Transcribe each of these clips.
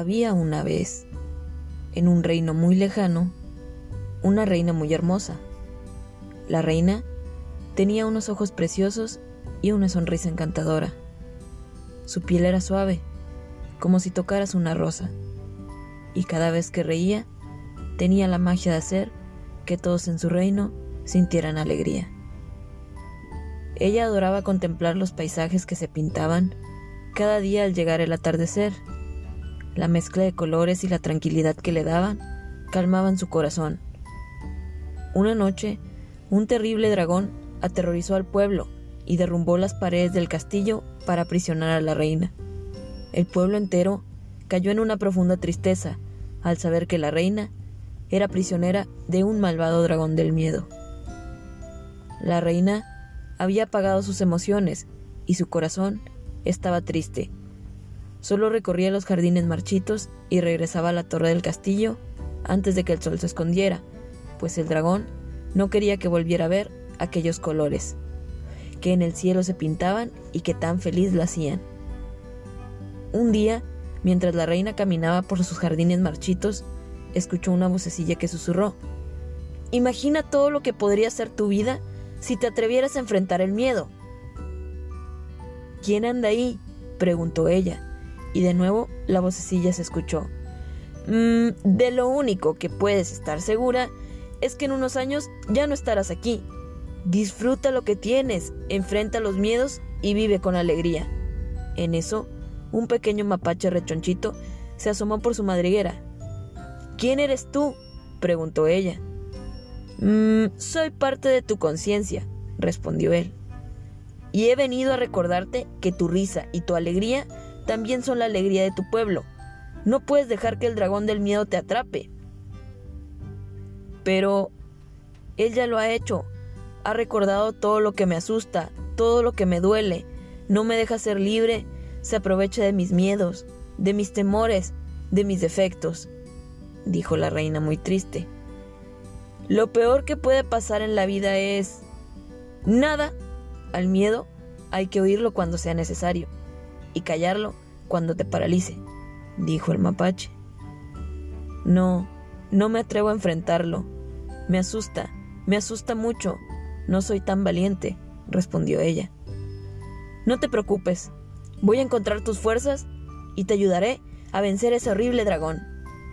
Había una vez, en un reino muy lejano, una reina muy hermosa. La reina tenía unos ojos preciosos y una sonrisa encantadora. Su piel era suave, como si tocaras una rosa, y cada vez que reía, tenía la magia de hacer que todos en su reino sintieran alegría. Ella adoraba contemplar los paisajes que se pintaban cada día al llegar el atardecer la mezcla de colores y la tranquilidad que le daban calmaban su corazón. Una noche, un terrible dragón aterrorizó al pueblo y derrumbó las paredes del castillo para aprisionar a la reina. El pueblo entero cayó en una profunda tristeza al saber que la reina era prisionera de un malvado dragón del miedo. La reina había apagado sus emociones y su corazón estaba triste Solo recorría los jardines marchitos y regresaba a la torre del castillo antes de que el sol se escondiera, pues el dragón no quería que volviera a ver aquellos colores, que en el cielo se pintaban y que tan feliz la hacían. Un día, mientras la reina caminaba por sus jardines marchitos, escuchó una vocecilla que susurró. Imagina todo lo que podría ser tu vida si te atrevieras a enfrentar el miedo. ¿Quién anda ahí? preguntó ella y de nuevo la vocecilla se escuchó. Mm, de lo único que puedes estar segura es que en unos años ya no estarás aquí. Disfruta lo que tienes, enfrenta los miedos y vive con alegría. En eso, un pequeño mapache rechonchito se asomó por su madriguera. ¿Quién eres tú? preguntó ella. Mm, soy parte de tu conciencia, respondió él. Y he venido a recordarte que tu risa y tu alegría también son la alegría de tu pueblo. No puedes dejar que el dragón del miedo te atrape. Pero él ya lo ha hecho. Ha recordado todo lo que me asusta, todo lo que me duele. No me deja ser libre. Se aprovecha de mis miedos, de mis temores, de mis defectos, dijo la reina muy triste. Lo peor que puede pasar en la vida es... Nada. Al miedo hay que oírlo cuando sea necesario y callarlo cuando te paralice, dijo el mapache. No, no me atrevo a enfrentarlo. Me asusta, me asusta mucho. No soy tan valiente, respondió ella. No te preocupes, voy a encontrar tus fuerzas y te ayudaré a vencer ese horrible dragón.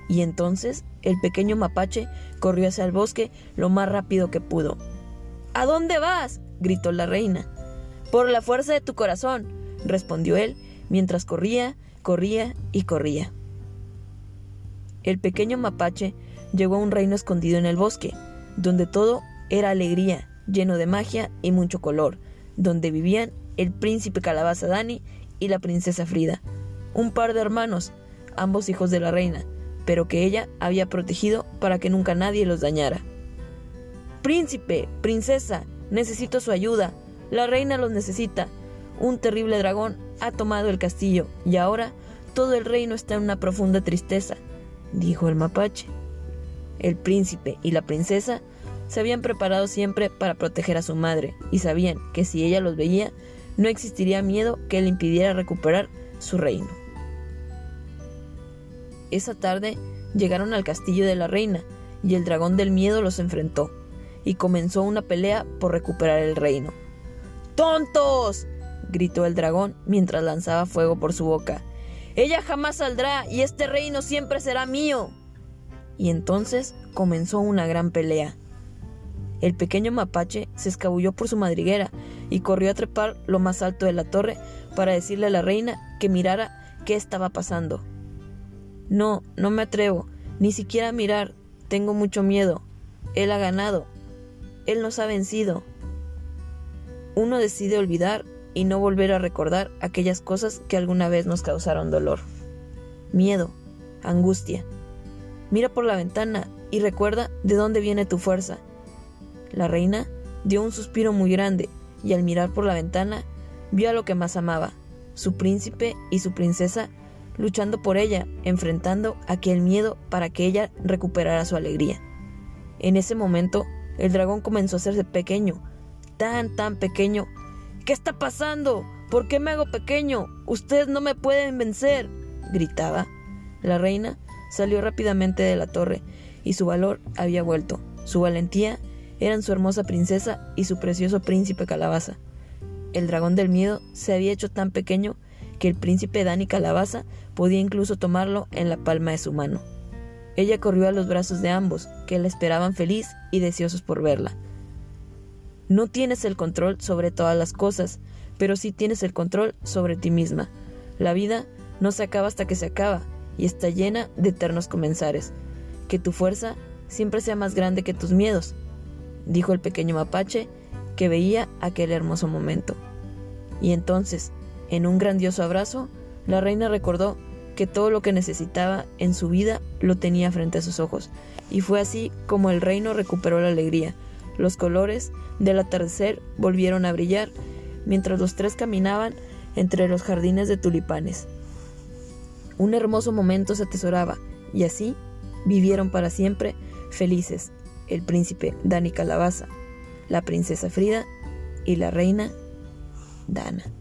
Y entonces el pequeño mapache corrió hacia el bosque lo más rápido que pudo. ¿A dónde vas? gritó la reina. Por la fuerza de tu corazón, respondió él mientras corría, corría y corría. El pequeño mapache llegó a un reino escondido en el bosque, donde todo era alegría, lleno de magia y mucho color, donde vivían el príncipe Calabaza Dani y la princesa Frida, un par de hermanos, ambos hijos de la reina, pero que ella había protegido para que nunca nadie los dañara. Príncipe, princesa, necesito su ayuda, la reina los necesita, un terrible dragón ha tomado el castillo y ahora todo el reino está en una profunda tristeza, dijo el mapache. El príncipe y la princesa se habían preparado siempre para proteger a su madre y sabían que si ella los veía, no existiría miedo que le impidiera recuperar su reino. Esa tarde llegaron al castillo de la reina y el dragón del miedo los enfrentó y comenzó una pelea por recuperar el reino. ¡Tontos! Gritó el dragón mientras lanzaba fuego por su boca. Ella jamás saldrá y este reino siempre será mío. Y entonces comenzó una gran pelea. El pequeño mapache se escabulló por su madriguera y corrió a trepar lo más alto de la torre para decirle a la reina que mirara qué estaba pasando. No, no me atrevo, ni siquiera a mirar, tengo mucho miedo. Él ha ganado. Él nos ha vencido. Uno decide olvidar y no volver a recordar aquellas cosas que alguna vez nos causaron dolor. Miedo, angustia. Mira por la ventana y recuerda de dónde viene tu fuerza. La reina dio un suspiro muy grande y al mirar por la ventana vio a lo que más amaba, su príncipe y su princesa luchando por ella, enfrentando aquel miedo para que ella recuperara su alegría. En ese momento, el dragón comenzó a hacerse pequeño, tan, tan pequeño, ¿Qué está pasando? ¿Por qué me hago pequeño? Ustedes no me pueden vencer, gritaba. La reina salió rápidamente de la torre y su valor había vuelto. Su valentía eran su hermosa princesa y su precioso príncipe Calabaza. El dragón del miedo se había hecho tan pequeño que el príncipe Dani Calabaza podía incluso tomarlo en la palma de su mano. Ella corrió a los brazos de ambos, que la esperaban feliz y deseosos por verla. No tienes el control sobre todas las cosas, pero sí tienes el control sobre ti misma. La vida no se acaba hasta que se acaba, y está llena de eternos comenzares. Que tu fuerza siempre sea más grande que tus miedos, dijo el pequeño mapache que veía aquel hermoso momento. Y entonces, en un grandioso abrazo, la reina recordó que todo lo que necesitaba en su vida lo tenía frente a sus ojos, y fue así como el reino recuperó la alegría. Los colores del atardecer volvieron a brillar mientras los tres caminaban entre los jardines de tulipanes. Un hermoso momento se atesoraba, y así vivieron para siempre felices el príncipe Dani Calabaza, la princesa Frida y la reina Dana.